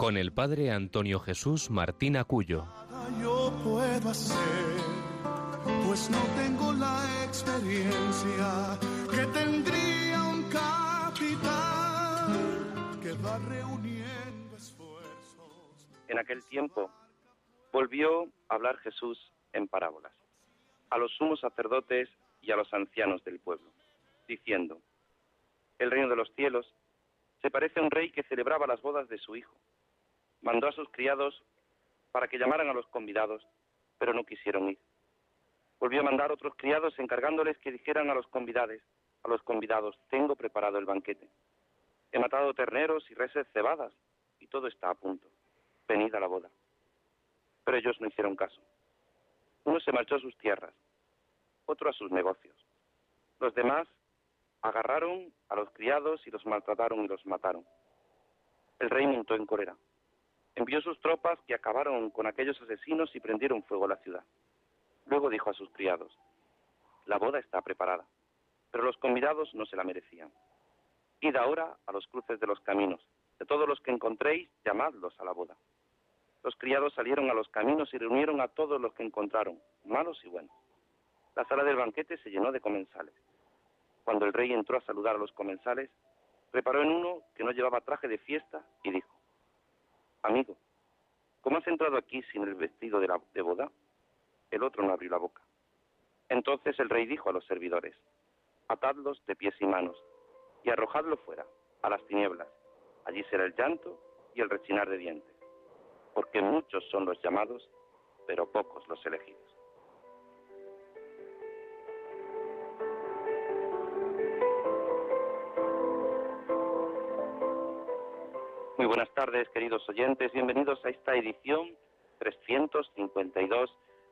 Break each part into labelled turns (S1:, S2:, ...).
S1: con el padre Antonio Jesús Martín Acuyo.
S2: Yo puedo hacer, pues no tengo la experiencia que tendría un capitán que va reuniendo esfuerzos.
S3: En aquel tiempo volvió a hablar Jesús en parábolas a los sumos sacerdotes y a los ancianos del pueblo, diciendo, El reino de los cielos se parece a un rey que celebraba las bodas de su hijo. Mandó a sus criados para que llamaran a los convidados, pero no quisieron ir. Volvió a mandar otros criados encargándoles que dijeran a los convidados, a los convidados, tengo preparado el banquete. He matado terneros y reses cebadas y todo está a punto. Venid a la boda. Pero ellos no hicieron caso. Uno se marchó a sus tierras, otro a sus negocios. Los demás agarraron a los criados y los maltrataron y los mataron. El rey montó en cólera. Envió sus tropas que acabaron con aquellos asesinos y prendieron fuego a la ciudad. Luego dijo a sus criados, la boda está preparada, pero los convidados no se la merecían. Id ahora a los cruces de los caminos, de todos los que encontréis, llamadlos a la boda. Los criados salieron a los caminos y reunieron a todos los que encontraron, malos y buenos. La sala del banquete se llenó de comensales. Cuando el rey entró a saludar a los comensales, reparó en uno que no llevaba traje de fiesta y dijo, Amigo, ¿cómo has entrado aquí sin el vestido de, la, de boda? El otro no abrió la boca. Entonces el rey dijo a los servidores, Atadlos de pies y manos y arrojadlo fuera, a las tinieblas. Allí será el llanto y el rechinar de dientes, porque muchos son los llamados, pero pocos los elegidos. Buenas tardes, queridos oyentes. Bienvenidos a esta edición 352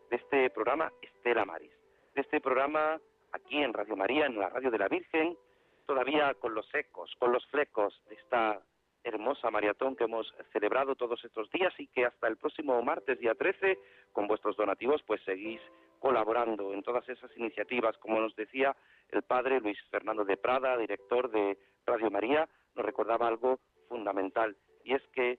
S3: de este programa Estela Maris. De este programa aquí en Radio María, en la Radio de la Virgen, todavía con los ecos, con los flecos de esta hermosa maratón que hemos celebrado todos estos días y que hasta el próximo martes, día 13, con vuestros donativos, pues seguís colaborando en todas esas iniciativas. Como nos decía el padre Luis Fernando de Prada, director de Radio María, nos recordaba algo fundamental y es que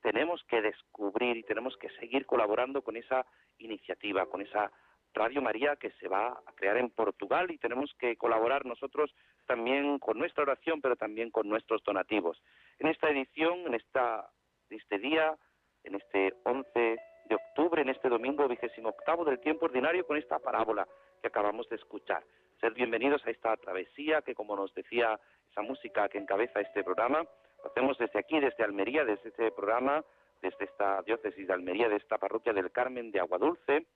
S3: tenemos que descubrir y tenemos que seguir colaborando con esa iniciativa, con esa Radio María que se va a crear en Portugal y tenemos que colaborar nosotros también con nuestra oración, pero también con nuestros donativos. En esta edición, en esta, este día, en este 11 de octubre, en este domingo vigésimo octavo del tiempo ordinario, con esta parábola que acabamos de escuchar. Ser bienvenidos a esta travesía que, como nos decía esa música que encabeza este programa, hacemos desde aquí, desde Almería, desde este programa, desde esta diócesis de Almería, de esta parroquia del Carmen de Aguadulce,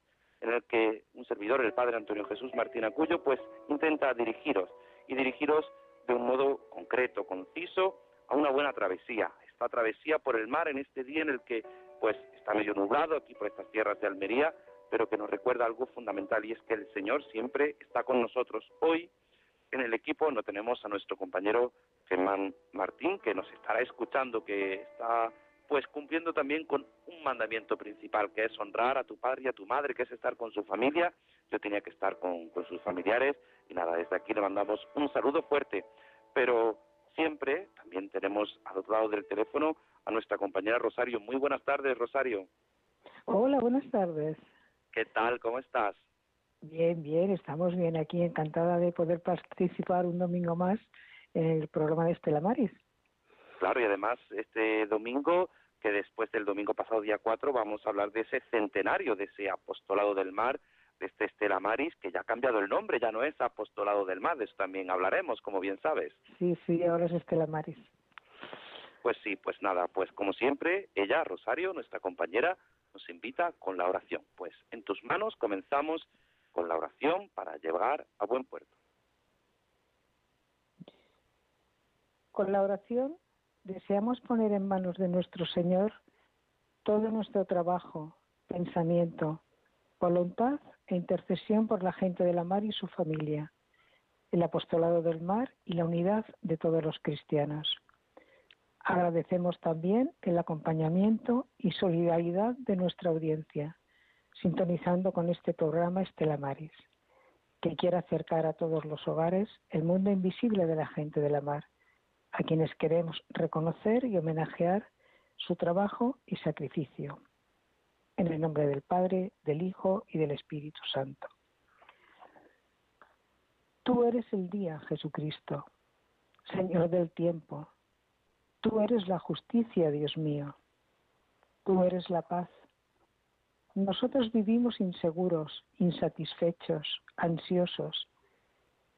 S3: en el que un servidor, el Padre Antonio Jesús Martín Acuyo, pues intenta dirigiros y dirigiros de un modo concreto, conciso, a una buena travesía. Esta travesía por el mar en este día en el que pues está medio nublado aquí por estas tierras de Almería, pero que nos recuerda algo fundamental y es que el Señor siempre está con nosotros. Hoy en el equipo no tenemos a nuestro compañero Germán Martín, que nos estará escuchando, que está pues cumpliendo también con un mandamiento principal, que es honrar a tu padre y a tu madre, que es estar con su familia. Yo tenía que estar con, con sus familiares y nada, desde aquí le mandamos un saludo fuerte. Pero siempre también tenemos al otro lado del teléfono a nuestra compañera Rosario. Muy buenas tardes, Rosario.
S4: Hola, buenas tardes.
S3: ¿Qué tal? ¿Cómo estás?
S4: Bien, bien, estamos bien aquí, encantada de poder participar un domingo más el programa de Estela Maris.
S3: Claro, y además este domingo, que después del domingo pasado, día 4, vamos a hablar de ese centenario, de ese apostolado del mar, de este Estela Maris, que ya ha cambiado el nombre, ya no es apostolado del mar, de eso también hablaremos, como bien sabes.
S4: Sí, sí, ahora es Estela Maris.
S3: Pues sí, pues nada, pues como siempre, ella, Rosario, nuestra compañera, nos invita con la oración. Pues en tus manos comenzamos con la oración para llegar a buen puerto.
S4: Con la oración deseamos poner en manos de nuestro Señor todo nuestro trabajo, pensamiento, voluntad e intercesión por la gente de la mar y su familia, el apostolado del mar y la unidad de todos los cristianos. Agradecemos también el acompañamiento y solidaridad de nuestra audiencia, sintonizando con este programa Estela Maris, que quiere acercar a todos los hogares el mundo invisible de la gente de la mar, a quienes queremos reconocer y homenajear su trabajo y sacrificio. En el nombre del Padre, del Hijo y del Espíritu Santo. Tú eres el día, Jesucristo, Señor del tiempo, Tú eres la justicia, Dios mío. Tú eres la paz. Nosotros vivimos inseguros, insatisfechos, ansiosos.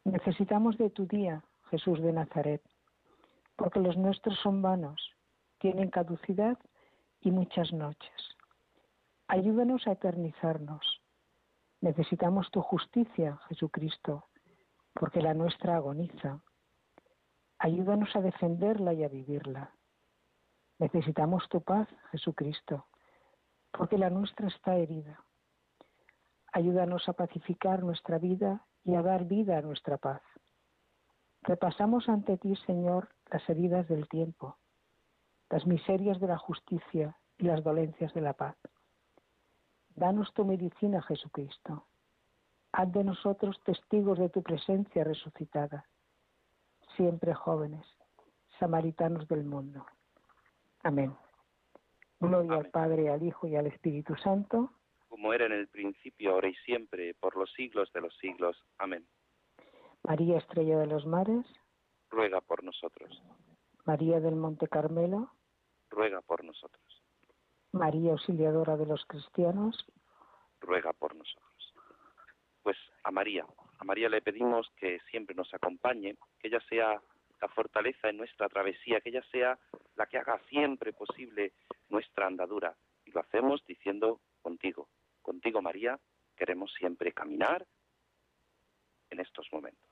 S4: Necesitamos de tu día, Jesús de Nazaret, porque los nuestros son vanos, tienen caducidad y muchas noches. Ayúdanos a eternizarnos. Necesitamos tu justicia, Jesucristo, porque la nuestra agoniza. Ayúdanos a defenderla y a vivirla. Necesitamos tu paz, Jesucristo, porque la nuestra está herida. Ayúdanos a pacificar nuestra vida y a dar vida a nuestra paz. Repasamos ante ti, Señor, las heridas del tiempo, las miserias de la justicia y las dolencias de la paz. Danos tu medicina, Jesucristo. Haz de nosotros testigos de tu presencia resucitada siempre jóvenes, samaritanos del mundo. Amén. Gloria al Padre, al Hijo y al Espíritu Santo.
S3: Como era en el principio, ahora y siempre, por los siglos de los siglos. Amén.
S4: María Estrella de los Mares.
S3: Ruega por nosotros.
S4: María del Monte Carmelo.
S3: Ruega por nosotros.
S4: María Auxiliadora de los Cristianos.
S3: Ruega por nosotros. Pues a María, a María le pedimos que siempre nos acompañe, que ella sea la fortaleza en nuestra travesía, que ella sea la que haga siempre posible nuestra andadura. Y lo hacemos diciendo contigo, contigo María, queremos siempre caminar en estos momentos.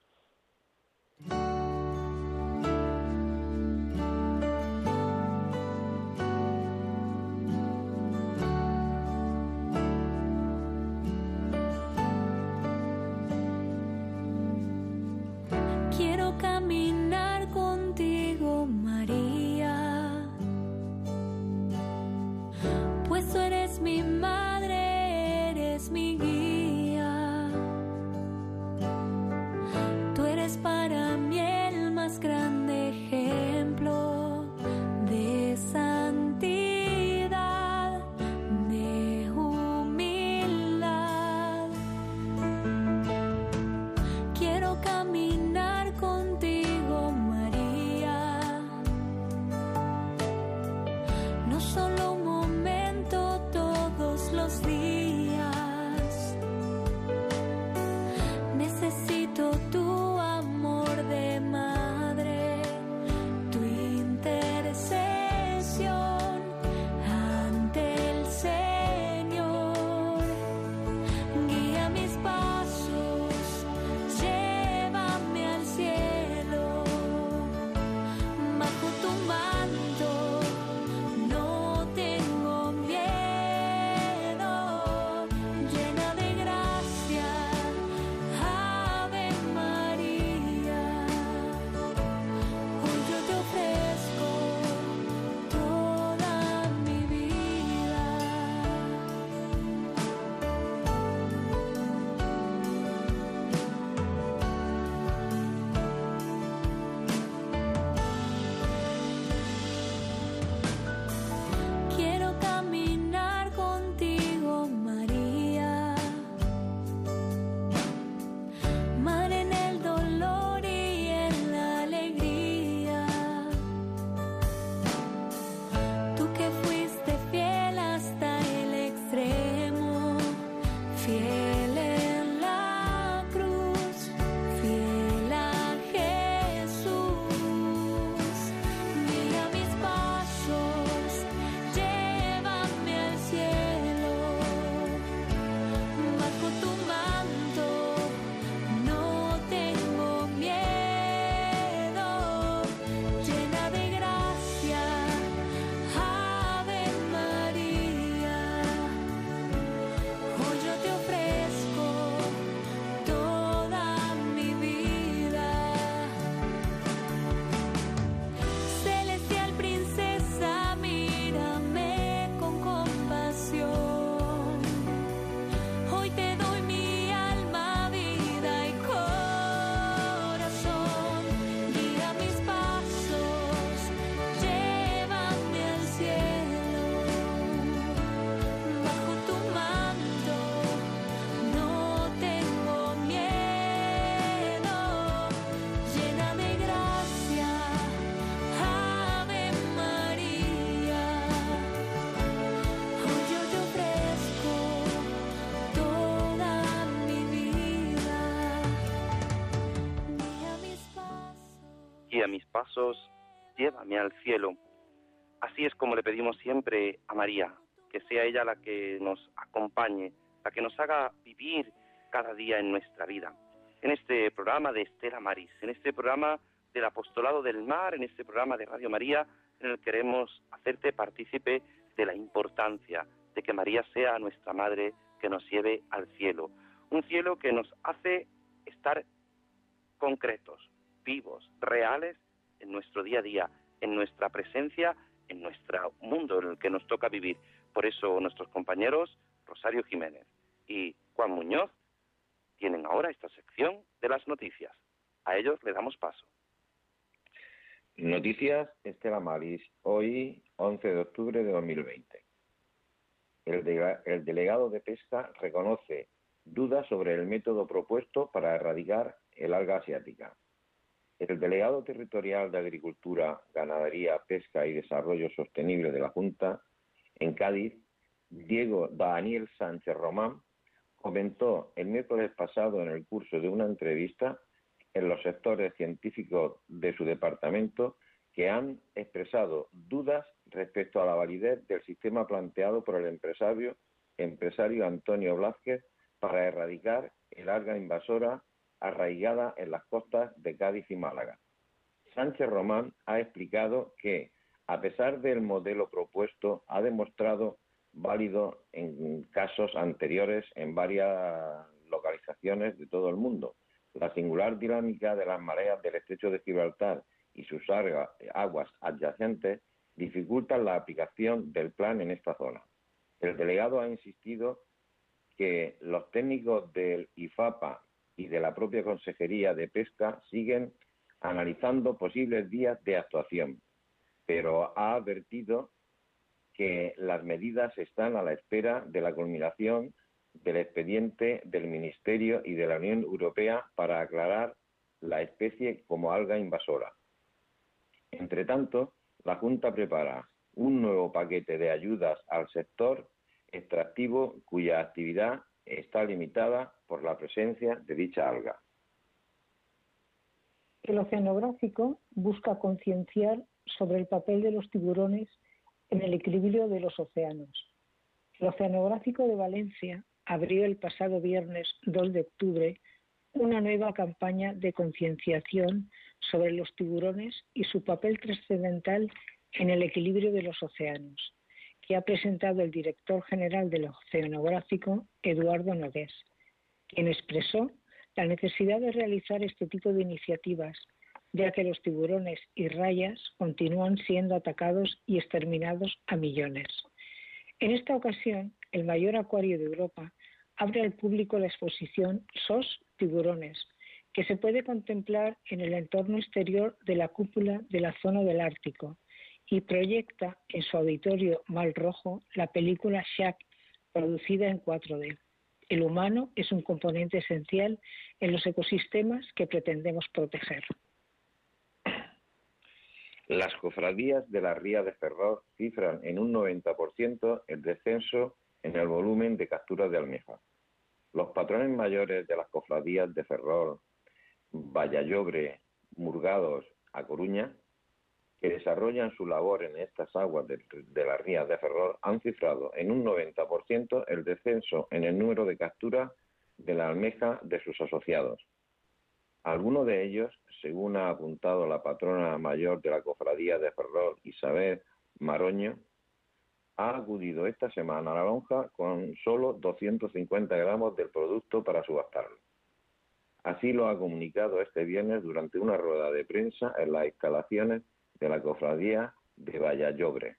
S3: Llévame al cielo. Así es como le pedimos siempre a María, que sea ella la que nos acompañe, la que nos haga vivir cada día en nuestra vida. En este programa de Estela Maris, en este programa del Apostolado del Mar, en este programa de Radio María, en el que queremos hacerte partícipe de la importancia de que María sea nuestra Madre que nos lleve al cielo. Un cielo que nos hace estar concretos, vivos, reales en nuestro día a día, en nuestra presencia, en nuestro mundo en el que nos toca vivir. Por eso nuestros compañeros Rosario Jiménez y Juan Muñoz tienen ahora esta sección de las noticias. A ellos le damos paso.
S5: Noticias Estela Maris, hoy 11 de octubre de 2020. El, delegado de pesca reconoce dudas sobre el método propuesto para erradicar el alga asiática. El delegado territorial de Agricultura, Ganadería, Pesca y Desarrollo Sostenible de la Junta en Cádiz, Diego Daniel Sánchez Román, comentó el miércoles pasado en el curso de una entrevista en los sectores científicos de su departamento que han expresado dudas respecto a la validez del sistema planteado por el empresario, Antonio Blázquez para erradicar el alga invasora arraigada en las costas de Cádiz y Málaga. Sánchez Román ha explicado que, a pesar del modelo propuesto, ha demostrado válido en casos anteriores en varias localizaciones de todo el mundo. La singular dinámica de las mareas del estrecho de Gibraltar y sus aguas adyacentes dificultan la aplicación del plan en esta zona. El delegado ha insistido que los técnicos del IFAPA y de la propia Consejería de Pesca siguen analizando posibles vías de actuación, pero ha advertido que las medidas están a la espera de la culminación del expediente del Ministerio y de la Unión Europea para aclarar la especie como alga invasora. Entre tanto, la Junta prepara un nuevo paquete de ayudas al sector extractivo cuya actividad está limitada por la presencia de dicha alga.
S4: El oceanográfico busca concienciar sobre el papel de los tiburones en el equilibrio de los océanos. El Oceanográfico de Valencia abrió el pasado viernes 2 de octubre una nueva campaña de concienciación sobre los tiburones y su papel trascendental en el equilibrio de los océanos, que ha presentado el director general del Oceanográfico, Eduardo Nogués, quien expresó la necesidad de realizar este tipo de iniciativas, ya que los tiburones y rayas continúan siendo atacados y exterminados a millones. En esta ocasión, el mayor acuario de Europa abre al público la exposición SOS Tiburones, que se puede contemplar en el entorno exterior de la cúpula de la zona del Ártico y proyecta en su auditorio Mal Rojo la película Shack, producida en 4D. El humano es un componente esencial en los ecosistemas que pretendemos proteger.
S5: Las cofradías de la Ría de Ferrol cifran en un 90% el descenso en el volumen de capturas de almeja. Los patrones mayores de las cofradías de Ferrol, Vallallobre, Murgados, A Coruña, que desarrollan su labor en estas aguas de, de la ría de Ferrol, han cifrado en un 90% el descenso en el número de capturas de la almeja de sus asociados. Algunos de ellos, según ha apuntado la patrona mayor de la cofradía de Ferrol, Isabel Maroño, ha acudido esta semana a la lonja con solo 250 gramos del producto para subastarlo. Así lo ha comunicado este viernes durante una rueda de prensa en las instalaciones de la cofradía de Vallallobre.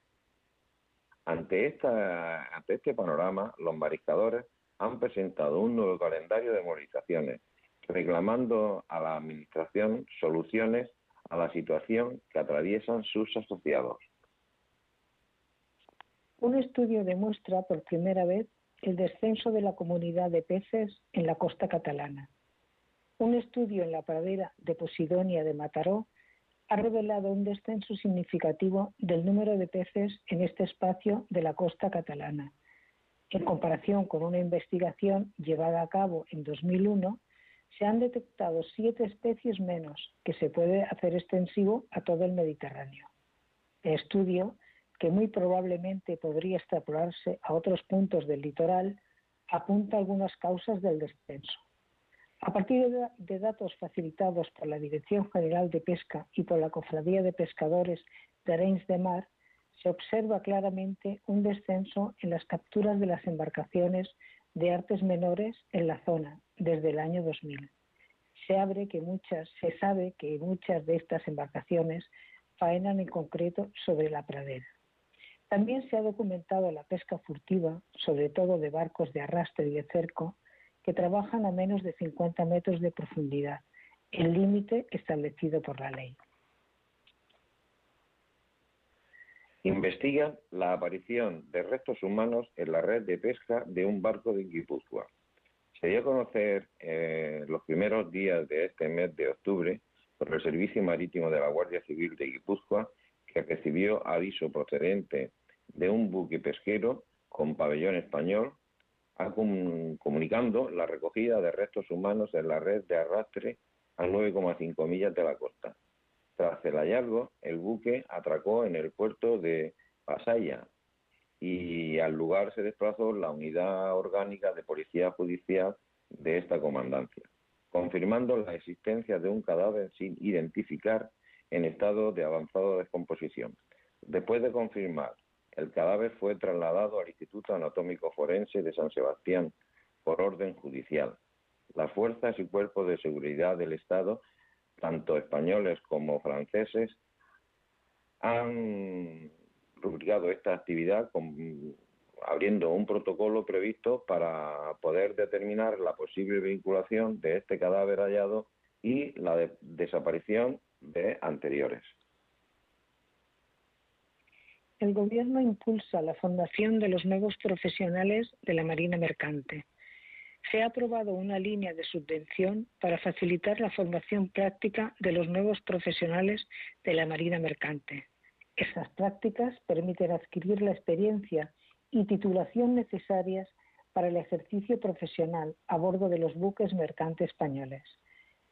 S5: Ante, esta, ante este panorama, los mariscadores han presentado un nuevo calendario de movilizaciones, reclamando a la Administración soluciones a la situación que atraviesan sus asociados.
S4: Un estudio demuestra por primera vez el descenso de la comunidad de peces en la costa catalana. Un estudio en la pradera de Posidonia de Mataró ha revelado un descenso significativo del número de peces en este espacio de la costa catalana, en comparación con una investigación llevada a cabo en 2001 se han detectado siete especies menos, que se puede hacer extensivo a todo el Mediterráneo. El estudio, que muy probablemente podría extrapolarse a otros puntos del litoral, apunta algunas causas del descenso. A partir de, datos facilitados por la Dirección General de Pesca y por la Cofradía de Pescadores de Arenys de Mar, se observa claramente un descenso en las capturas de las embarcaciones de artes menores en la zona desde el año 2000. Se, abre que muchas, se sabe que muchas de estas embarcaciones faenan en concreto sobre la pradera. También se ha documentado la pesca furtiva, sobre todo de barcos de arrastre y de cerco, que trabajan a menos de 50 metros de profundidad, el límite establecido por la ley.
S5: Investiga la aparición de restos humanos en la red de pesca de un barco de Guipúzcoa. Se dio a conocer eh, los primeros días de este mes de octubre por el Servicio Marítimo de la Guardia Civil de Guipúzcoa, que recibió aviso procedente de un buque pesquero con pabellón español, comunicando la recogida de restos humanos en la red de arrastre a 9,5 millas de la costa. Tras el hallazgo, el buque atracó en el puerto de Pasaya y al lugar se desplazó la unidad orgánica de policía judicial de esta comandancia, confirmando la existencia de un cadáver sin identificar en estado de avanzada descomposición. Después de confirmar el cadáver fue trasladado al Instituto Anatómico Forense de San Sebastián por orden judicial. Las fuerzas y cuerpos de seguridad del Estado, tanto españoles como franceses, han rubricado esta actividad abriendo un protocolo previsto para poder determinar la posible vinculación de este cadáver hallado y la desaparición de anteriores
S4: el Gobierno impulsa la formación de los nuevos profesionales de la Marina Mercante. Se ha aprobado una línea de subvención para facilitar la formación práctica de los nuevos profesionales de la Marina Mercante. Estas prácticas permiten adquirir la experiencia y titulación necesarias para el ejercicio profesional a bordo de los buques mercantes españoles.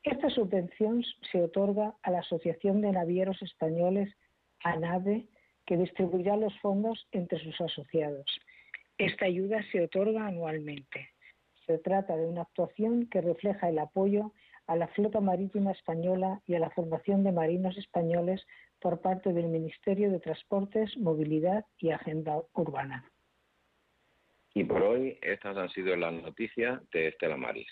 S4: Esta subvención se otorga a la Asociación de Navieros Españoles, ANAVE, que distribuirá los fondos entre sus asociados. Esta ayuda se otorga anualmente. Se trata de una actuación que refleja el apoyo a la flota marítima española y a la formación de marinos españoles por parte del Ministerio de Transportes, Movilidad y Agenda Urbana.
S5: Y por hoy estas han sido las noticias de Estela Maris.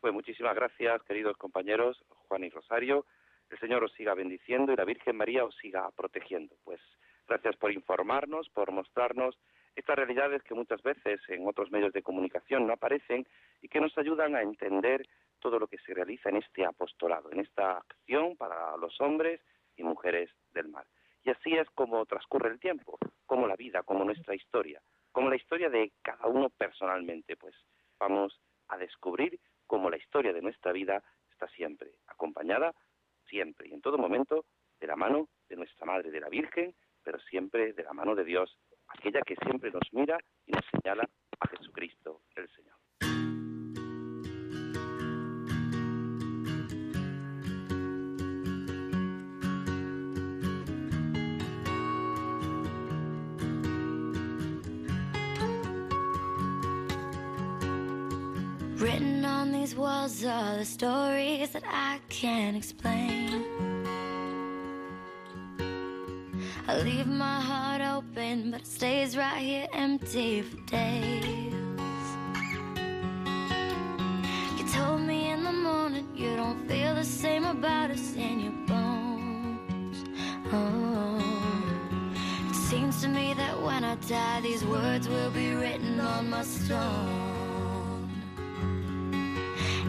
S3: Pues muchísimas gracias, queridos compañeros Juan y Rosario el Señor os siga bendiciendo y la Virgen María os siga protegiendo. Pues gracias por informarnos, por mostrarnos estas realidades que muchas veces en otros medios de comunicación no aparecen y que nos ayudan a entender todo lo que se realiza en este apostolado, en esta acción para los hombres y mujeres del mar. Y así es como transcurre el tiempo, como la vida, como nuestra historia, como la historia de cada uno personalmente. Pues vamos a descubrir cómo la historia de nuestra vida está siempre acompañada siempre y en todo momento de la mano de nuestra Madre, de la Virgen, pero siempre de la mano de Dios, aquella que siempre nos mira y nos señala a Jesucristo el Señor.
S6: Written on these walls are the stories that I can't explain. I leave my heart open, but it stays right here empty for days. You told me in the morning you don't feel the same about us in your bones. Oh, it seems to me that when I die, these words will be written on my stone.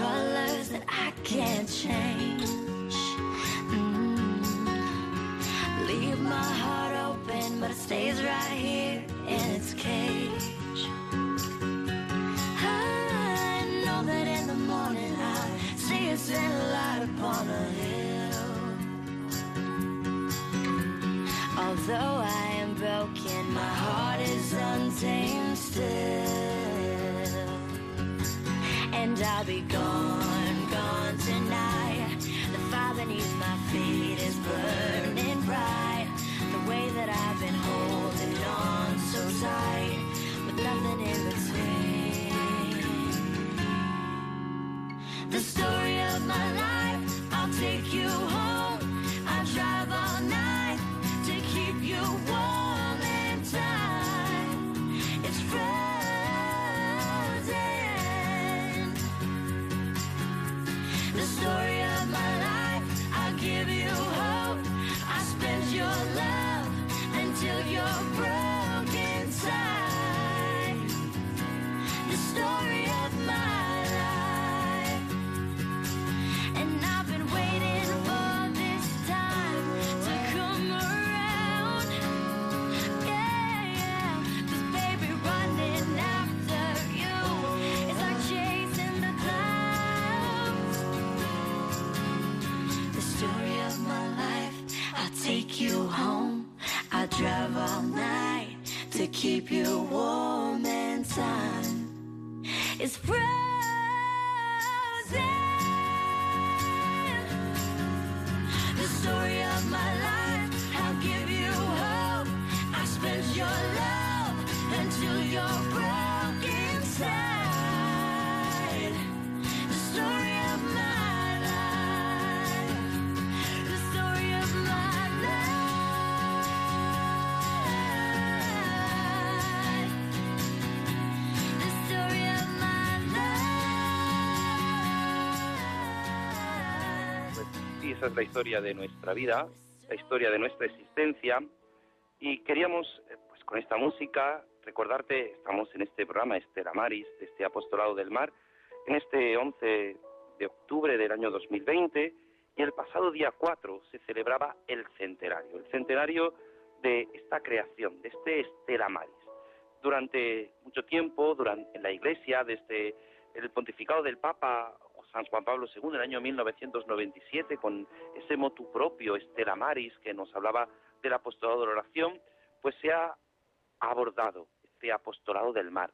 S3: try esa es la historia de nuestra vida, la historia de nuestra existencia. Y queríamos, eh, pues con esta música, recordarte, estamos en este programa Estela Maris, de este Apostolado del Mar, en este 11 de octubre del año 2020, y el pasado día 4 se celebraba el centenario, el centenario de esta creación, de este Estela Maris. Durante mucho tiempo, durante, en la Iglesia, desde el pontificado del Papa San Juan Pablo II en el año 1997 con ese motu propio, Estela Maris, que nos hablaba del apostolado de la oración, pues se ha abordado este apostolado del mar.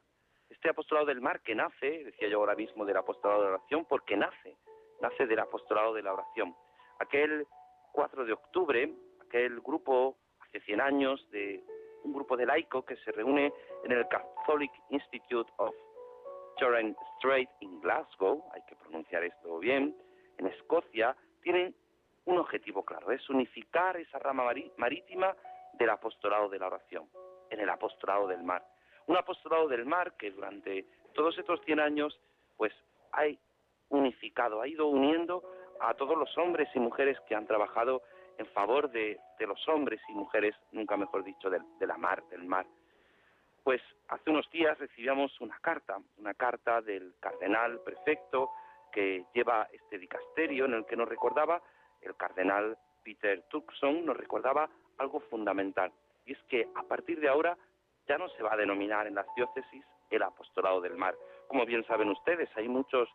S3: Este apostolado del mar que nace, decía yo ahora mismo, del apostolado de la oración, porque nace, nace del apostolado de la oración. Aquel 4 de octubre, aquel grupo, hace 100 años, de un grupo de laico que se reúne en el Catholic Institute of Torrens Strait en Glasgow, hay que pronunciar esto bien, en Escocia, tienen un objetivo claro, es unificar esa rama marítima del apostolado de la oración, en el apostolado del mar. Un apostolado del mar que durante todos estos 100 años, pues, ha unificado, ha ido uniendo a todos los hombres y mujeres que han trabajado en favor de, de los hombres y mujeres, nunca mejor dicho, del- de la mar, del mar. Pues hace unos días recibíamos una carta, una carta del cardenal prefecto que lleva este dicasterio en el que nos recordaba, el cardenal Peter Turkson nos recordaba algo fundamental, y es que a partir de ahora ya no se va a denominar en las diócesis el apostolado del mar. Como bien saben ustedes, hay muchos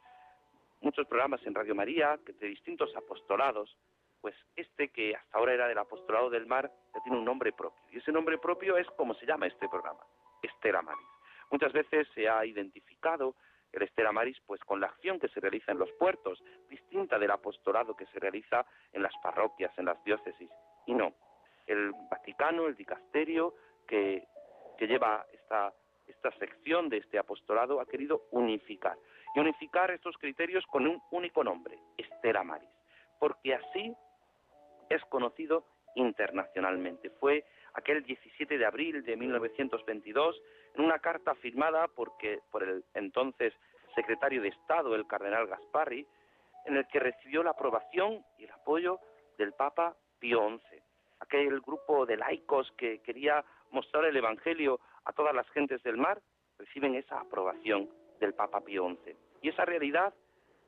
S3: muchos programas en Radio María que de distintos apostolados, pues este que hasta ahora era del apostolado del mar ya tiene un nombre propio. Y ese nombre propio es como se llama este programa, Estela Maris. Muchas veces se ha identificado el Estela Maris pues con la acción que se realiza en los puertos, distinta del apostolado que se realiza en las parroquias, en las diócesis. Y no, el Vaticano, el dicasterio que, que lleva esta, esta sección de este apostolado ha querido unificar. Y unificar estos criterios con un único nombre, Estela Maris. Porque así es conocido internacionalmente. Fue aquel 17 de abril de 1922 en una carta firmada porque, por el entonces secretario de Estado, el cardenal Gasparri, en el que recibió la aprobación y el apoyo del Papa Pío XI, aquel grupo de laicos que quería mostrar el Evangelio a todas las gentes del mar, reciben esa aprobación del Papa Pío XI. Y esa realidad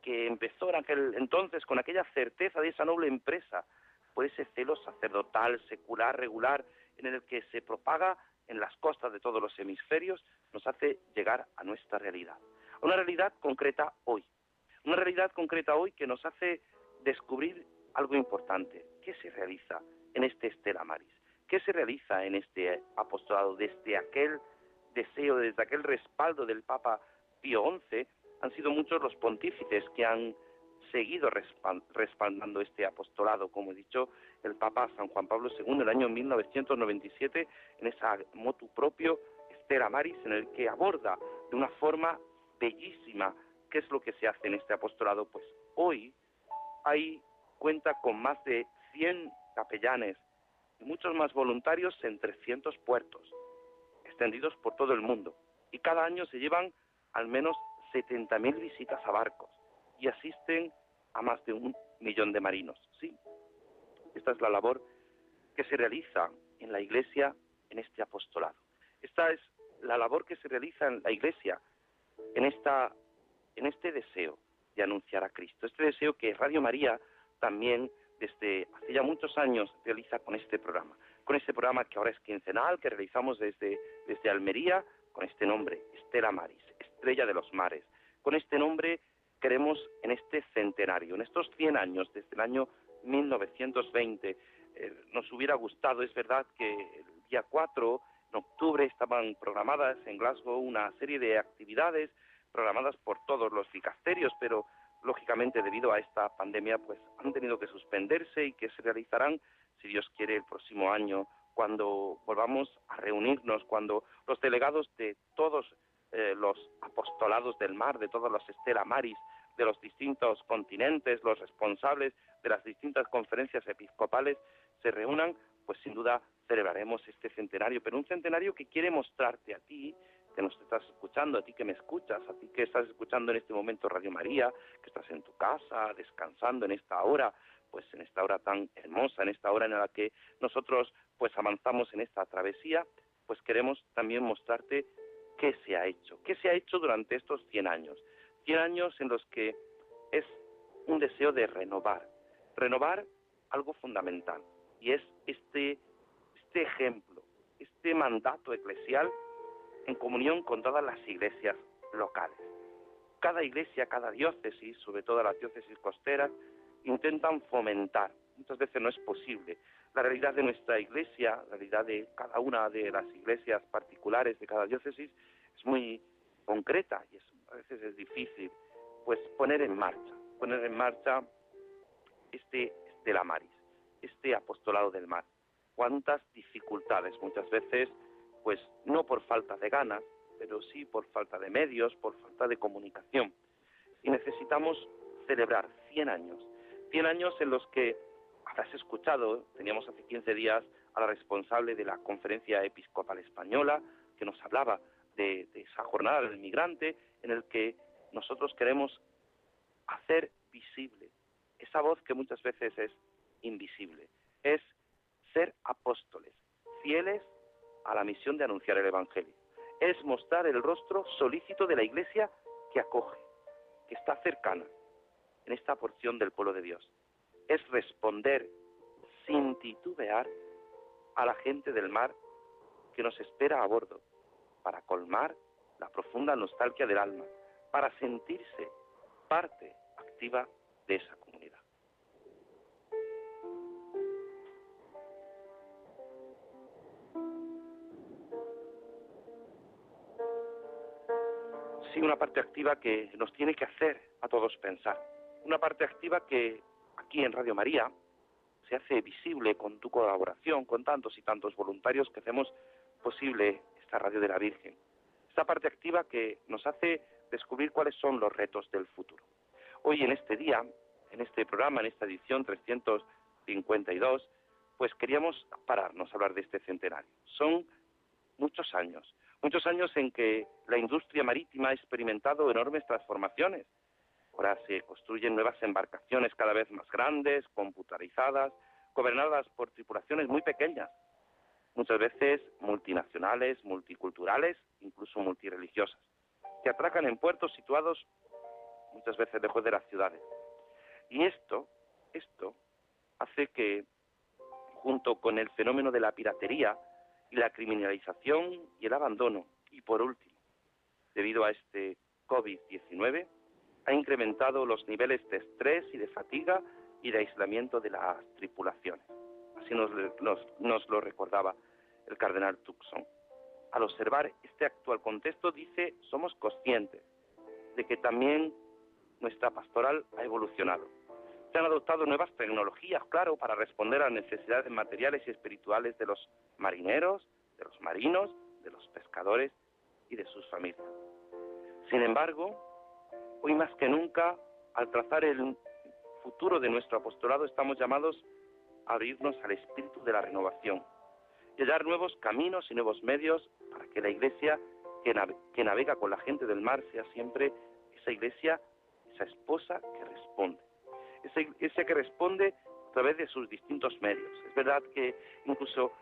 S3: que empezó en aquel entonces con aquella certeza de esa noble empresa, por ese celo sacerdotal, secular, regular, en el que se propaga en las costas de todos los hemisferios, nos hace llegar a nuestra realidad. Una realidad concreta hoy. Una realidad concreta hoy que nos hace descubrir algo importante. ¿Qué se realiza en este Estela Maris? ¿Qué se realiza en este apostolado desde aquel deseo, desde aquel respaldo del Papa Pío XI? Han sido muchos los pontífices que han seguido respaldando este apostolado, como he dicho, el Papa San Juan Pablo II en el año 1997 en esa motu propio Estela Maris en el que aborda de una forma bellísima qué es lo que se hace en este apostolado. Pues hoy hay cuenta con más de 100 capellanes y muchos más voluntarios en 300 puertos, extendidos por todo el mundo. Y cada año se llevan al menos 70.000 visitas a barcos y asisten a más de un millón de marinos. Sí, esta es la labor que se realiza en la Iglesia en este apostolado. Esta es la labor que se realiza en la Iglesia en, esta, en este deseo de anunciar a Cristo. Este deseo que Radio María también desde hace ya muchos años realiza con este programa. Con este programa que ahora es quincenal, que realizamos desde, desde Almería, con este nombre, Estela Maris, Estrella de los Mares. Con este nombre queremos en este centenario, en estos 100 años, desde el año 1920, eh, nos hubiera gustado, es verdad que el día 4, en octubre, estaban programadas en Glasgow una serie de actividades programadas por todos los dicasterios, pero lógicamente debido a esta pandemia pues han tenido que suspenderse y que se realizarán, si Dios quiere, el próximo año, cuando volvamos a reunirnos, cuando los delegados de todos eh, los apostolados del mar, de todos los Estela Maris, de los distintos continentes, los responsables de las distintas conferencias episcopales se reúnan, pues sin duda celebraremos este centenario, pero un centenario que quiere mostrarte a ti, que nos estás escuchando, a ti que me escuchas, a ti que estás escuchando en este momento Radio María, que estás en tu casa, descansando en esta hora, pues en esta hora tan hermosa, en esta hora en la que nosotros pues avanzamos en esta travesía, pues queremos también mostrarte qué se ha hecho, qué se ha hecho durante estos 100 años. 100 años en los que es un deseo de renovar, renovar algo fundamental, y es este, este ejemplo, este mandato eclesial en comunión con todas las iglesias locales. Cada iglesia, cada diócesis, sobre todo las diócesis costeras, intentan fomentar, muchas veces no es posible, la realidad de nuestra iglesia, la realidad de cada una de las iglesias particulares de cada diócesis, es muy concreta y a veces es difícil pues poner en marcha, poner en marcha este Estela Maris, este apostolado del mar. Cuántas dificultades muchas veces pues no por falta de ganas, pero sí por falta de medios, por falta de comunicación. Y necesitamos celebrar 100 años, 100 años en los que habrás escuchado, teníamos hace 15 días a la responsable de la Conferencia Episcopal Española, que nos hablaba de esa jornada del migrante, en el que nosotros queremos hacer visible esa voz que muchas veces es invisible, es ser apóstoles, fieles a la misión de anunciar el Evangelio. Es mostrar el rostro solícito de la Iglesia que acoge, que está cercana en esta porción del pueblo de Dios. Es responder sin titubear a la gente del mar que nos espera a bordo para colmar la profunda nostalgia del alma, para sentirse parte activa de esa sí una parte activa que nos tiene que hacer a todos pensar. Una parte activa que aquí en Radio María se hace visible con tu colaboración, con tantos y tantos voluntarios que hacemos posible esta Radio de la Virgen. Esta parte activa que nos hace descubrir cuáles son los retos del futuro. Hoy en este día, en este programa, en esta edición 352, pues queríamos pararnos a hablar de este centenario. Son muchos años, Muchos años en que la industria marítima ha experimentado enormes transformaciones. Ahora se construyen nuevas embarcaciones cada vez más grandes, computarizadas, gobernadas por tripulaciones muy pequeñas, muchas veces multinacionales, multiculturales, incluso multireligiosas, que atracan en puertos situados muchas veces lejos de las ciudades. Y esto, esto hace que, junto con el fenómeno de la piratería y la criminalización y el abandono, y por último, debido a este COVID-19, ha incrementado los niveles de estrés y de fatiga y de aislamiento de las tripulaciones. Así nos, nos lo recordaba el cardenal Tucson. Al observar este actual contexto, dice, somos conscientes de que también nuestra pastoral ha evolucionado. Se han adoptado nuevas tecnologías, claro, para responder a las necesidades materiales y espirituales de los marineros, de los marinos, de los pescadores y de sus familias. Sin embargo, hoy más que nunca, al trazar el futuro de nuestro apostolado, estamos llamados abrirnos al espíritu de la renovación y hallar nuevos caminos y nuevos medios para que la iglesia que, navega con la gente del mar sea siempre esa iglesia, esa esposa que responde. Esa iglesia que responde a través de sus distintos medios. Es verdad que incluso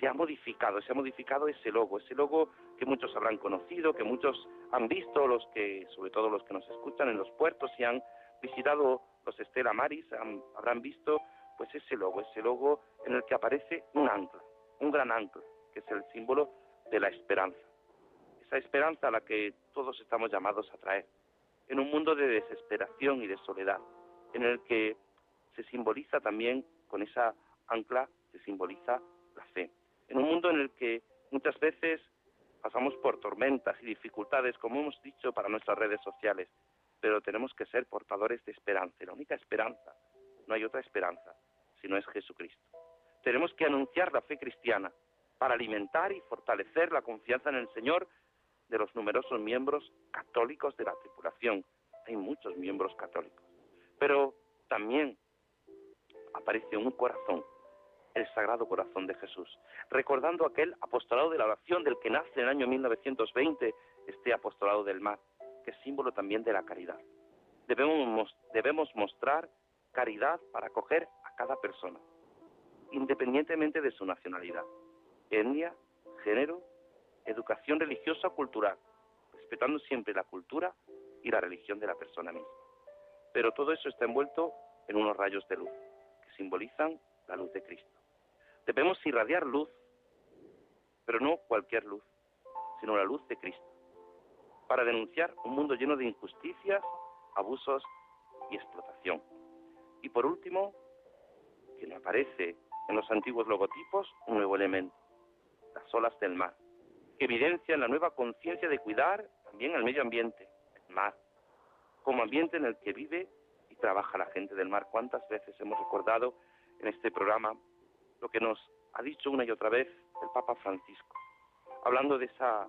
S3: se ha modificado, se ha modificado ese logo, ese logo que muchos habrán conocido, que muchos han visto, los que, sobre todo los que nos escuchan en los puertos y han visitado los Estela Maris, habrán visto pues ese logo, ese logo en el que aparece un ancla, un gran ancla, que es el símbolo de la esperanza. Esa esperanza a la que todos estamos llamados a traer, en un mundo de desesperación y de soledad, en el que se simboliza también, con esa ancla, se simboliza la fe. En un mundo en el que muchas veces pasamos por tormentas y dificultades, como hemos dicho para nuestras redes sociales, pero tenemos que ser portadores de esperanza. La única esperanza, no hay otra esperanza, sino es Jesucristo. Tenemos que anunciar la fe cristiana para alimentar y fortalecer la confianza en el Señor de los numerosos miembros católicos de la tripulación. Hay muchos miembros católicos. Pero también aparece un corazón, el Sagrado Corazón de Jesús, recordando aquel apostolado de la oración del que nace en el año 1920 este apostolado del mar, que es símbolo también de la caridad. Debemos, debemos mostrar caridad para acoger a cada persona, independientemente de su nacionalidad, etnia, género, educación religiosa o cultural, respetando siempre la cultura y la religión de la persona misma. Pero todo eso está envuelto en unos rayos de luz, que simbolizan la luz de Cristo. Debemos irradiar luz, pero no cualquier luz, sino la luz de Cristo, para denunciar un mundo lleno de injusticias, abusos y explotación. Y por último, que me aparece en los antiguos logotipos un nuevo elemento, las olas del mar, que evidencian la nueva conciencia de cuidar también al medio ambiente, el mar, como ambiente en el que vive y trabaja la gente del mar. ¿Cuántas veces hemos recordado en este programa lo que nos ha dicho una y otra vez el Papa Francisco, hablando de esa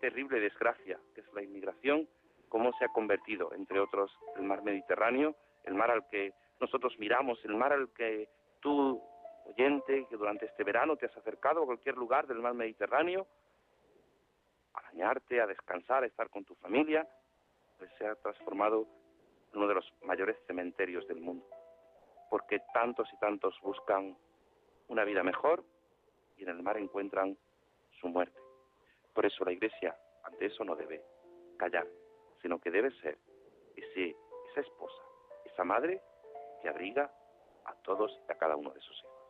S3: terrible desgracia que es la inmigración, cómo se ha convertido, entre otros, el mar Mediterráneo, el mar al que nosotros miramos, el mar al que tú oyente que durante este verano te has acercado a cualquier lugar del mar Mediterráneo a bañarte, a descansar, a estar con tu familia, pues se ha transformado en uno de los mayores cementerios del mundo, porque tantos y tantos buscan una vida mejor y en el mar encuentran su muerte. Por eso la Iglesia ante eso no debe callar, sino que debe ser ese, esa esposa, esa madre que abriga a todos y a cada uno de sus hijos.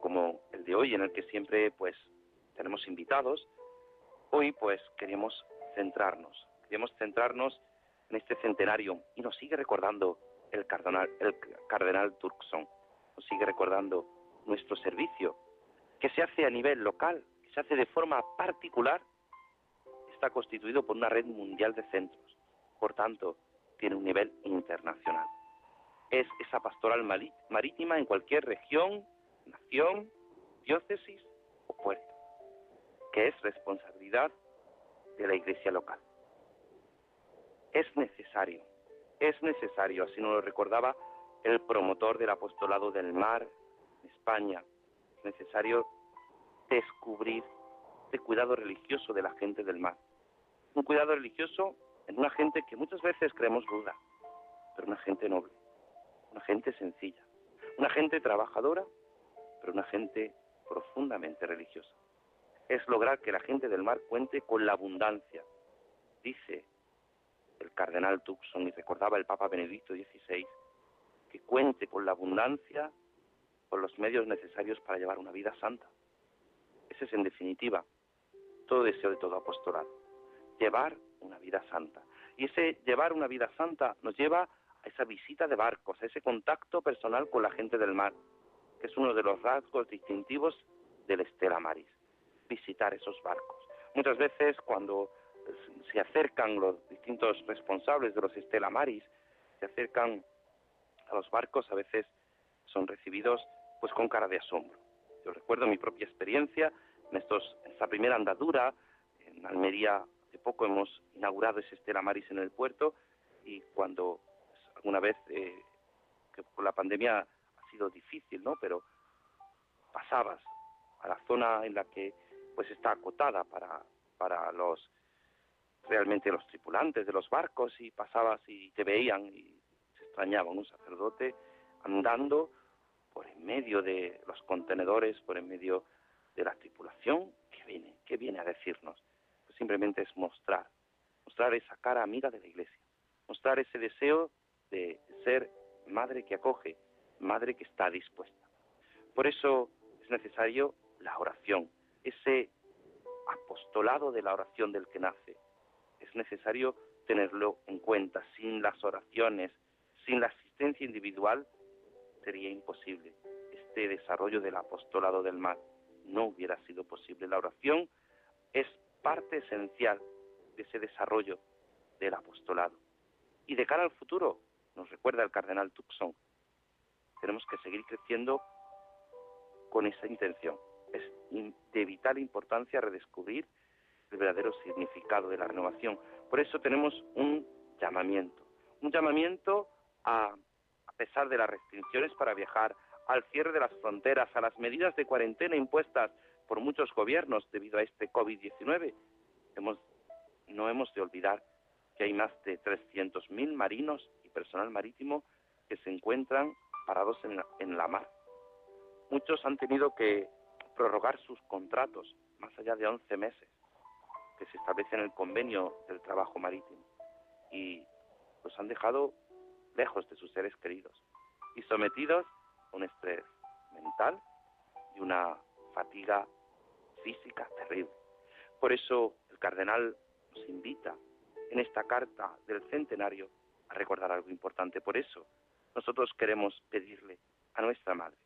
S3: como el de hoy, en el que siempre pues tenemos invitados, hoy pues queremos centrarnos, queremos centrarnos en este centenario y nos sigue recordando el cardenal, el cardenal Turkson, nos sigue recordando nuestro servicio que se hace a nivel local, que se hace de forma particular, está constituido por una red mundial de centros, por tanto tiene un nivel internacional. Es esa pastoral marítima en cualquier región nación, diócesis o puerto. que es responsabilidad de la iglesia local. Es necesario, es necesario, así nos lo recordaba el promotor del apostolado del mar en España, es necesario descubrir este cuidado religioso de la gente del mar. Un cuidado religioso en una gente que muchas veces creemos ruda, pero una gente noble, una gente sencilla, una gente trabajadora, pero una gente profundamente religiosa. Es lograr que la gente del mar cuente con la abundancia, dice el cardenal Tucson y recordaba el Papa Benedicto XVI, que cuente con la abundancia, con los medios necesarios para llevar una vida santa. Ese es en definitiva todo deseo de todo apostolado, llevar una vida santa. Y ese llevar una vida santa nos lleva a esa visita de barcos, a ese contacto personal con la gente del mar, que es uno de los rasgos distintivos del Estela Maris, visitar esos barcos. Muchas veces cuando se acercan los distintos responsables de los Estela Maris, se acercan a los barcos, a veces son recibidos pues con cara de asombro. Yo recuerdo mi propia experiencia en estos, esta primera andadura en Almería Hace poco hemos inaugurado ese Estela Maris en el puerto y cuando pues, alguna vez, eh, que por la pandemia ha sido difícil, ¿no? Pero pasabas a la zona en la que pues está acotada para, para los los tripulantes de los barcos y pasabas y te veían y se extrañaban un sacerdote andando por en medio de los contenedores, por en medio de la tripulación, que viene, que viene a decirnos simplemente es mostrar, mostrar esa cara amiga de la iglesia, mostrar ese deseo de ser madre que acoge, madre que está dispuesta. Por eso es necesario la oración, ese apostolado de la oración del que nace. Es necesario tenerlo en cuenta. Sin las oraciones, sin la asistencia individual, sería imposible este desarrollo del apostolado del mar. No hubiera sido posible. La oración es parte esencial de ese desarrollo del apostolado. Y de cara al futuro, nos recuerda el cardenal Tucson, tenemos que seguir creciendo con esa intención. Es de vital importancia redescubrir el verdadero significado de la renovación. Por eso tenemos un llamamiento, un llamamiento a, a pesar de las restricciones para viajar, al cierre de las fronteras, a las medidas de cuarentena impuestas por muchos gobiernos debido a este COVID-19. Hemos, no hemos de olvidar que hay más de 300.000 marinos y personal marítimo que se encuentran parados en la, en la mar. Muchos han tenido que prorrogar sus contratos más allá de 11 meses que se establece en el convenio del trabajo marítimo y los han dejado lejos de sus seres queridos y sometidos a un estrés mental y una fatiga física terrible. Por eso el cardenal nos invita en esta carta del centenario a recordar algo importante. Por eso nosotros queremos pedirle a nuestra Madre,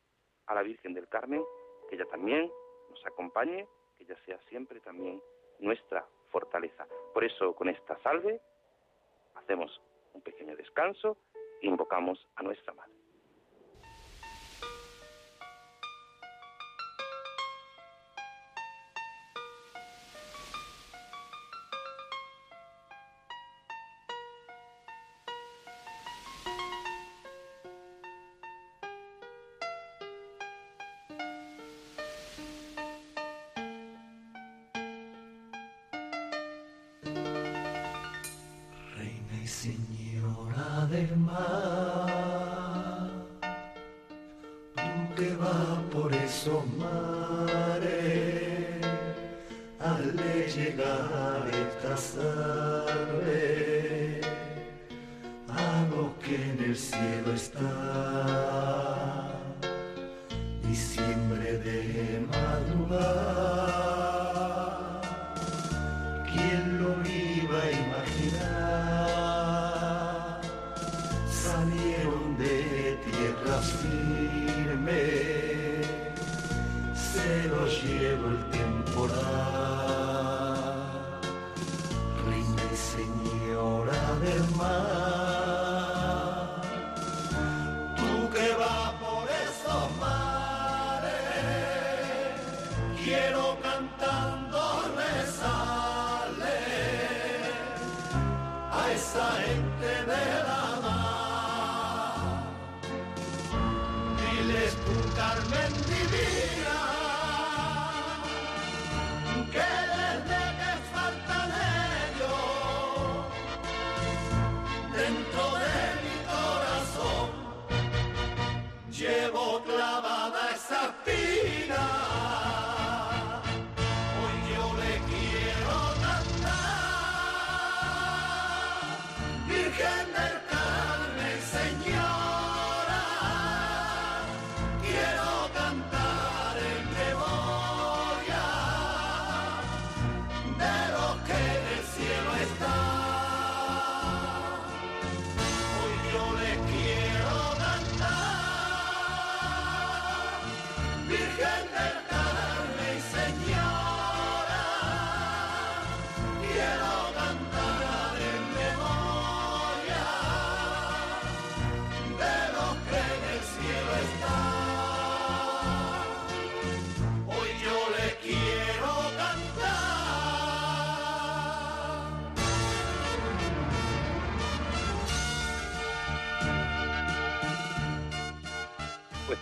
S3: a la Virgen del Carmen, que ella también nos acompañe, que ella sea siempre también nuestra fortaleza. Por eso con esta salve hacemos un pequeño descanso e invocamos a nuestra Madre.
S2: men
S3: vivir.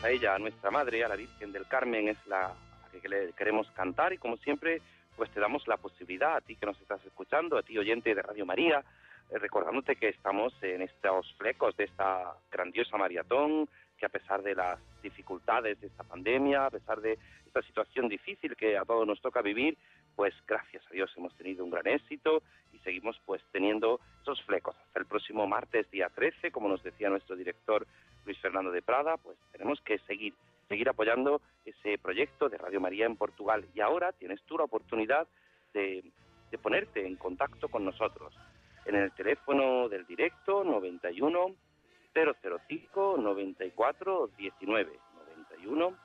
S3: A ella, a nuestra madre, a la Virgen del Carmen, es la que le queremos cantar. Y como siempre, pues te damos la posibilidad a ti que nos estás escuchando, a ti oyente de Radio María, eh, recordándote que estamos en estos flecos de esta grandiosa maratón, que a pesar de las dificultades de esta pandemia, a pesar de esta situación difícil que a todos nos toca vivir, pues gracias a Dios hemos tenido un gran éxito y seguimos pues teniendo esos flecos. Hasta el próximo martes, día 13, como nos decía nuestro director Luis Fernando de Prada, pues tenemos que seguir, seguir apoyando ese proyecto de Radio María en Portugal. Y ahora tienes tú la oportunidad de, de ponerte en contacto con nosotros en el teléfono del directo 91 005 94 19 91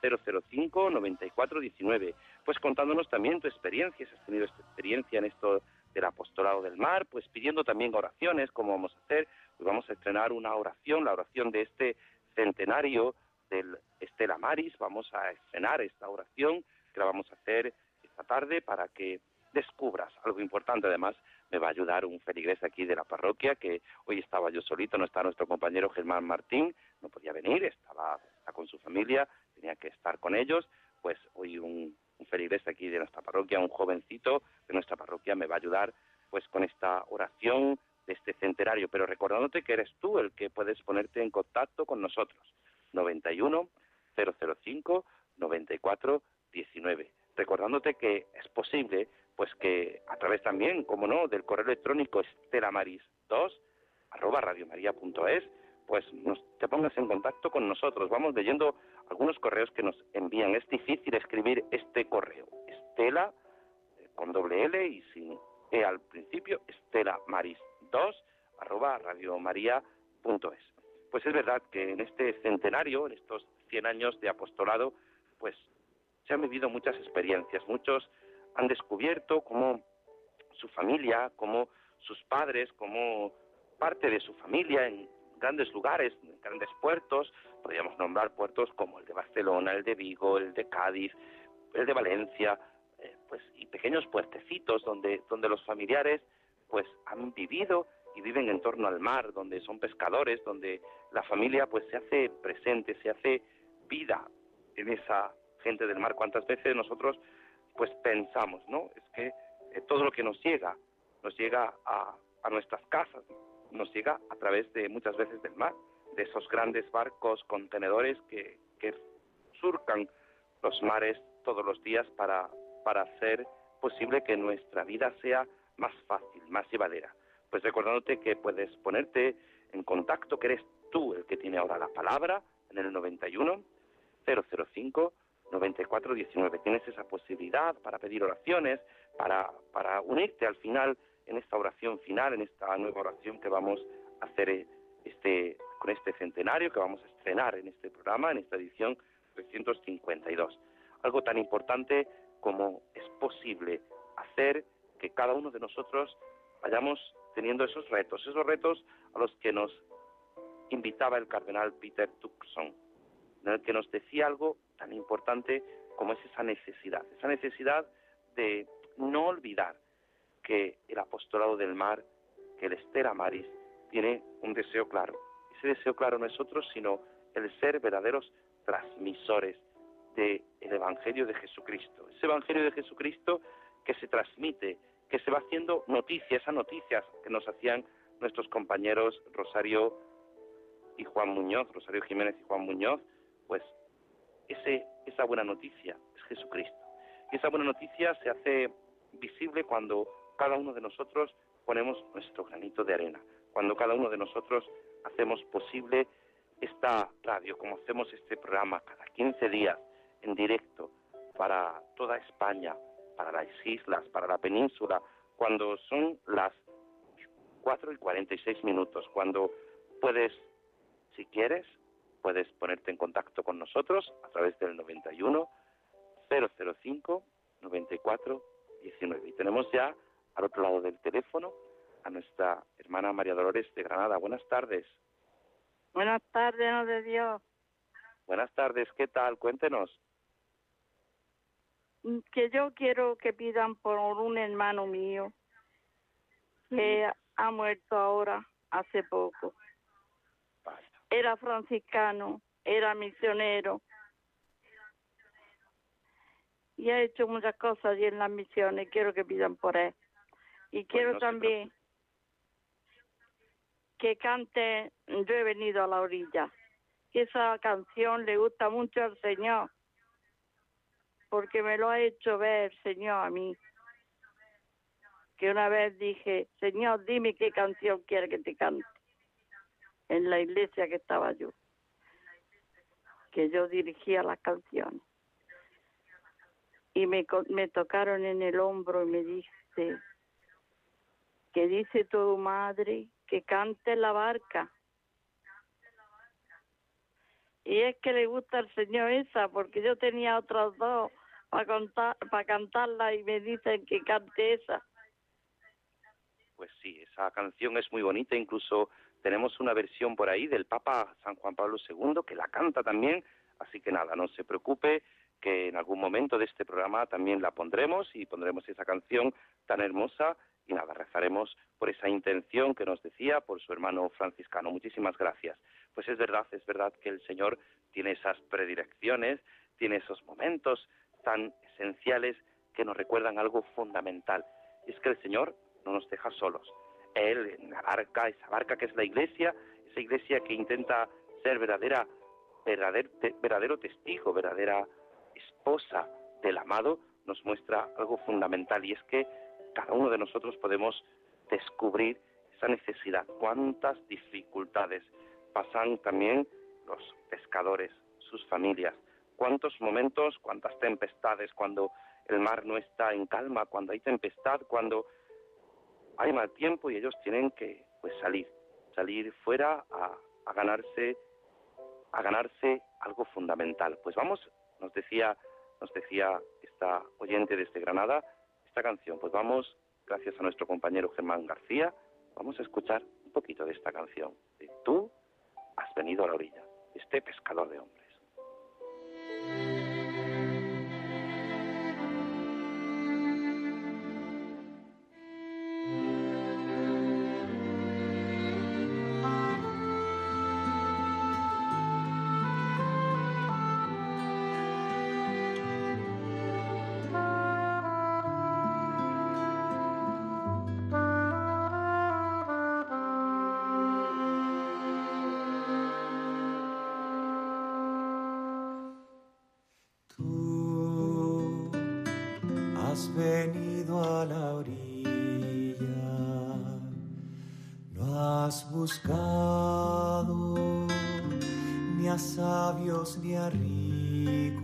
S3: 005 94 19 pues contándonos también tu experiencia si has tenido experiencia en esto del apostolado del mar pues pidiendo también oraciones como vamos a hacer hoy vamos a estrenar una oración la oración de este centenario del Estela Maris vamos a estrenar esta oración que la vamos a hacer esta tarde para que descubras algo importante. Además me va a ayudar un feligrés aquí de la parroquia, que hoy estaba yo solito, no está nuestro compañero Germán Martín, no podía venir, estaba con su familia, tenía que estar con ellos, pues hoy un, un feligrés aquí de nuestra parroquia, un jovencito de nuestra parroquia me va a ayudar pues con esta oración de este centenario, pero recordándote que eres tú el que puedes ponerte en contacto con nosotros. 91 005 94 19. Recordándote que es posible pues que a través también, como no, del correo electrónico estelamaris2 arroba radiomaria.es, pues nos, te pongas en contacto con nosotros. Vamos leyendo algunos correos que nos envían. Es difícil escribir este correo. Estela, eh, con doble L y sin E al principio, estelamaris2 arroba radiomaria.es. Pues es verdad que en este centenario, en estos 100 años de apostolado, pues se han vivido muchas experiencias, muchos han descubierto cómo su familia, cómo sus padres, cómo parte de su familia en grandes lugares, en grandes puertos, podríamos nombrar puertos como el de Barcelona, el de Vigo, el de Cádiz, el de Valencia, eh, pues y pequeños puertecitos donde donde los familiares pues han vivido y viven en torno al mar, donde son pescadores, donde la familia pues se hace presente, se hace vida en esa gente del mar. ¿Cuántas veces nosotros pues pensamos, ¿no? Es que eh, todo lo que nos llega, nos llega a, a nuestras casas, nos llega a través de muchas veces del mar, de esos grandes barcos, contenedores que, que surcan los mares todos los días para, para hacer posible que nuestra vida sea más fácil, más llevadera. Pues recordándote que puedes ponerte en contacto, que eres tú el que tiene ahora la palabra, en el 91 005 9419. Tienes esa posibilidad para pedir oraciones, para, para unirte al final en esta oración final, en esta nueva oración que vamos a hacer este, con este centenario, que vamos a estrenar en este programa, en esta edición 352. Algo tan importante como es posible hacer que cada uno de nosotros vayamos teniendo esos retos, esos retos a los que nos invitaba el cardenal Peter Tucson, en el que nos decía algo tan importante como es esa necesidad, esa necesidad de no olvidar que el apostolado del mar, que el Estera Maris, tiene un deseo claro. Ese deseo claro no es otro sino el ser verdaderos transmisores del Evangelio de Jesucristo. Ese Evangelio de Jesucristo que se transmite, que se va haciendo noticia, esas noticias que nos hacían nuestros compañeros Rosario y Juan Muñoz, Rosario Jiménez y Juan Muñoz, pues ese, esa buena noticia es Jesucristo. Y esa buena noticia se hace visible cuando cada uno de nosotros ponemos nuestro granito de arena, cuando cada uno de nosotros hacemos posible esta radio, como hacemos este programa cada 15 días en directo para toda España, para las islas, para la península, cuando son las 4 y 46 minutos, cuando puedes, si quieres, puedes ponerte en contacto con nosotros a través del 91 005 94 19. Y tenemos ya al otro lado del teléfono a nuestra hermana María Dolores de Granada. Buenas tardes.
S7: Buenas tardes, no de Dios.
S3: Buenas tardes, ¿qué tal? Cuéntenos.
S7: Que yo quiero que pidan por un hermano mío que ha muerto ahora, hace poco.
S3: Vaya.
S7: Era franciscano, era misionero. Y ha hecho muchas cosas allí en las misiones. Quiero que pidan por él. Y quiero
S3: no se
S7: también que cante Yo he venido a la orilla. Esa canción le gusta mucho al Señor. Porque me lo ha hecho ver Señor a mí. Que una vez dije, Señor, dime qué canción quiere que te cante. En la iglesia que estaba yo. Que yo dirigía las canciones. Y me, me tocaron en el hombro y me dice, que dice tu madre que cante la barca. Y es que le gusta al Señor esa, porque yo tenía otras dos para para cantarla y me dicen que cante esa.
S3: Pues sí, esa canción es muy bonita, incluso tenemos una versión por ahí del Papa San Juan Pablo II que la canta también, así que nada, no se preocupe que en algún momento de este programa también la pondremos y pondremos esa canción tan hermosa y nada, rezaremos por esa intención que nos decía, por su hermano franciscano. Muchísimas gracias. Pues es verdad, es verdad que el Señor tiene esas predilecciones, tiene esos momentos tan esenciales que nos recuerdan algo fundamental. Es que el Señor no nos deja solos. Él en la barca, esa barca que es la iglesia, esa iglesia que intenta ser verdadera, verdadero, te- verdadero testigo, verdadera esposa del amado, nos muestra algo fundamental y es que cada uno de nosotros podemos descubrir esa necesidad. Cuántas dificultades pasan también los pescadores, sus familias. Cuántos momentos, cuántas tempestades, cuando el mar no está en calma, cuando hay tempestad, cuando hay mal tiempo y ellos tienen que pues salir, salir fuera a, a ganarse a ganarse algo fundamental. Pues vamos, nos decía, nos decía esta oyente desde Granada, esta canción. Pues vamos, gracias a nuestro compañero Germán García, vamos a escuchar un poquito de esta canción. De Tú has venido a la orilla, este pescador de hombres.
S8: Has venido a la orilla, no has buscado ni a sabios ni a ricos,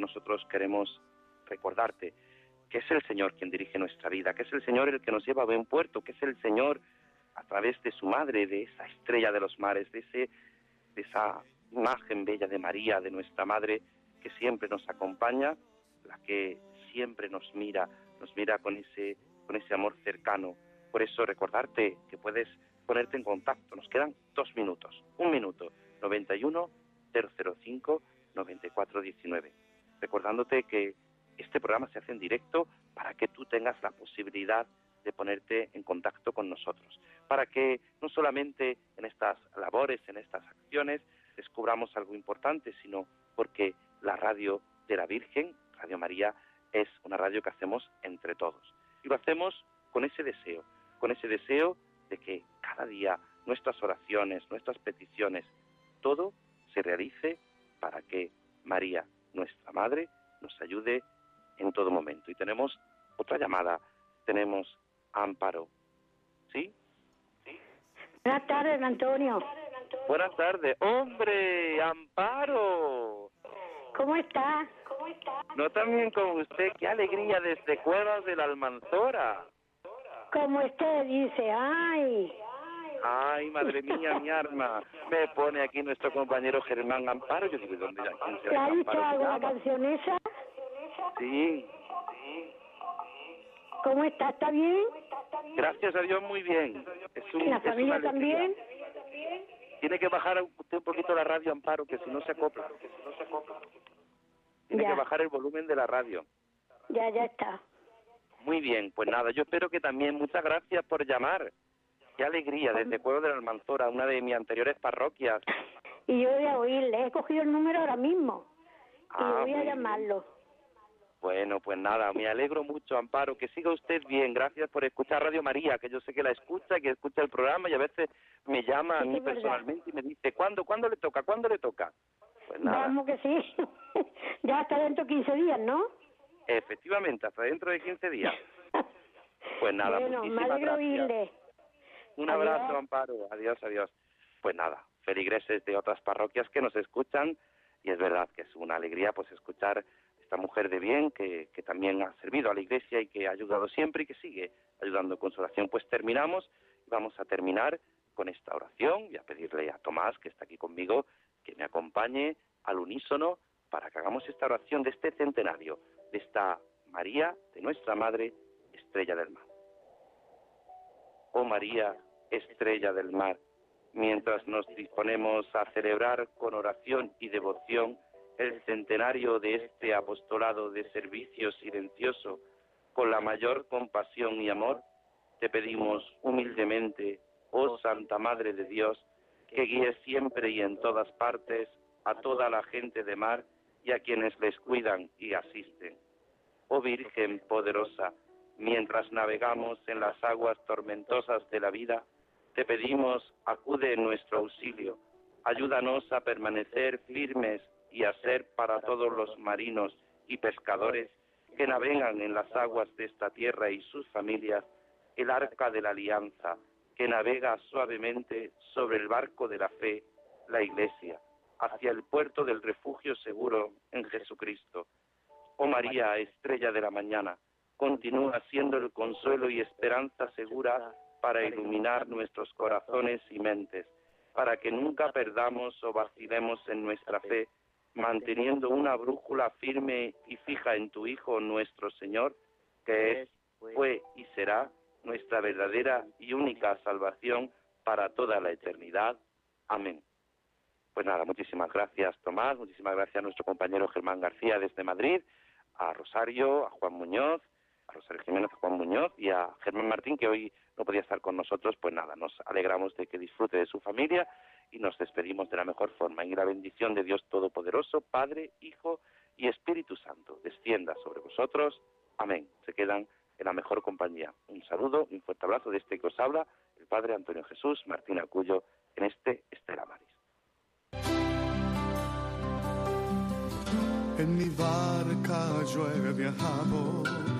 S3: nosotros queremos recordarte que es el Señor quien dirige nuestra vida, que es el Señor el que nos lleva a buen puerto, que es el Señor a través de su madre, de esa estrella de los mares, de, ese, de esa imagen bella de María, de nuestra madre, que siempre nos acompaña, la que siempre nos mira, nos mira con ese, con ese amor cercano. Por eso recordarte que puedes ponerte en contacto. Nos quedan dos minutos, un minuto, 91 005 9419. Recordándote que este programa se hace en directo para que tú tengas la posibilidad de ponerte en contacto con nosotros, para que no solamente en estas labores, en estas acciones, descubramos algo importante, sino porque la radio de la Virgen, Radio María, es una radio que hacemos entre todos. Y lo hacemos con ese deseo, con ese deseo de que cada día nuestras oraciones, nuestras peticiones, todo se realice para que María, nuestra Madre, nos ayude en todo momento. Y tenemos otra llamada, tenemos Amparo. ¿Sí?
S9: Buenas tardes, Antonio.
S3: Buenas tardes. ¡Hombre, Amparo!
S9: ¿Cómo está?
S3: No también con usted, qué alegría desde Cuevas de la Almanzora.
S9: Como usted dice, ay.
S3: Ay, madre mía, mi arma. Me pone aquí nuestro compañero Germán Amparo. Yo digo, ¿dónde ya? ¿Quién será
S9: ¿Le ha algo la canción esa?
S3: Sí,
S9: ¿Cómo está? ¿Está bien?
S3: gracias a Dios, muy bien. Es un,
S9: ¿La familia también?
S3: Tiene que bajar usted un poquito la radio, Amparo, que si no se acopla. Tiene
S9: Ya.
S3: que bajar el volumen de la radio.
S9: Ya, ya está.
S3: Muy bien, pues nada, yo espero que también, muchas gracias por llamar. Qué alegría, desde Pueblo de la Almanzora, una de mis anteriores parroquias.
S9: Y yo voy a oírle. He cogido el número ahora mismo. Y
S3: Ah,
S9: voy a llamarlo.
S3: Bueno, pues nada, me alegro mucho, Amparo, que siga usted bien. Gracias por escuchar Radio María, que yo sé que la escucha, que escucha el programa y a veces me llama a mí personalmente y me dice, ¿cuándo, cuándo le toca? ¿Cuándo le toca? Pues nada,
S9: Vamos que sí. ya hasta dentro de 15 días, ¿no?
S3: efectivamente, hasta dentro de 15 días. Pues nada,
S9: bueno, me
S3: muchísimas
S9: alegro
S3: gracias.
S9: oírle.
S3: Un
S9: Adiós.
S3: abrazo, Amparo. Adiós, adiós. Pues nada, feligreses de otras parroquias que nos escuchan y es verdad que es una alegría pues escuchar esta mujer de bien que, que también ha servido a la iglesia y que ha ayudado siempre y que sigue ayudando con su oración. Pues terminamos y vamos a terminar con esta oración y a pedirle a Tomás, que está aquí conmigo, que me acompañe al unísono para que hagamos esta oración de este centenario, de esta María, de nuestra Madre, Estrella del Mar. Oh María, estrella del mar, mientras nos disponemos a celebrar con oración y devoción el centenario de este apostolado de servicio silencioso, con la mayor compasión y amor, te pedimos humildemente, oh Santa Madre de Dios, que guíes siempre y en todas partes a toda la gente de mar y a quienes les cuidan y asisten. Oh Virgen poderosa, mientras navegamos en las aguas tormentosas de la vida, te pedimos, acude en nuestro auxilio, ayúdanos a permanecer firmes y a ser para todos los marinos y pescadores que navegan en las aguas de esta tierra y sus familias, el arca de la alianza, que navega suavemente sobre el barco de la fe, la Iglesia, hacia el puerto del refugio seguro en Jesucristo. Oh María, estrella de la mañana, continúa siendo el consuelo y esperanza segura para iluminar nuestros corazones y mentes, para que nunca perdamos o vacilemos en nuestra fe, manteniendo una brújula firme y fija en tu Hijo nuestro Señor, que es, fue y será nuestra verdadera y única salvación para toda la eternidad. Amén. Pues nada, muchísimas gracias Tomás, muchísimas gracias a nuestro compañero Germán García desde Madrid, a Rosario, a Juan Muñoz, a Rosario Jiménez, Juan Muñoz y a Germán Martín, que hoy no podía estar con nosotros, pues nada, nos alegramos de que disfrute de su familia y nos despedimos de la mejor forma. Y la bendición de Dios Todopoderoso, Padre, Hijo y Espíritu Santo, descienda sobre vosotros. Amén. Se quedan en la mejor compañía. Un saludo, un fuerte abrazo de este que os habla, el Padre Antonio Jesús Martín Acuyo, en este Estela Maris.
S8: En mi barca yo he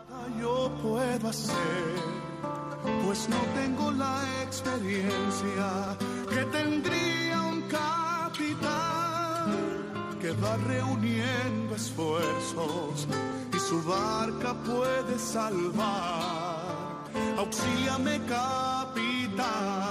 S10: Yo puedo hacer, pues no tengo la experiencia que tendría un capitán que va reuniendo esfuerzos y su barca puede salvar. Auxíame, capitán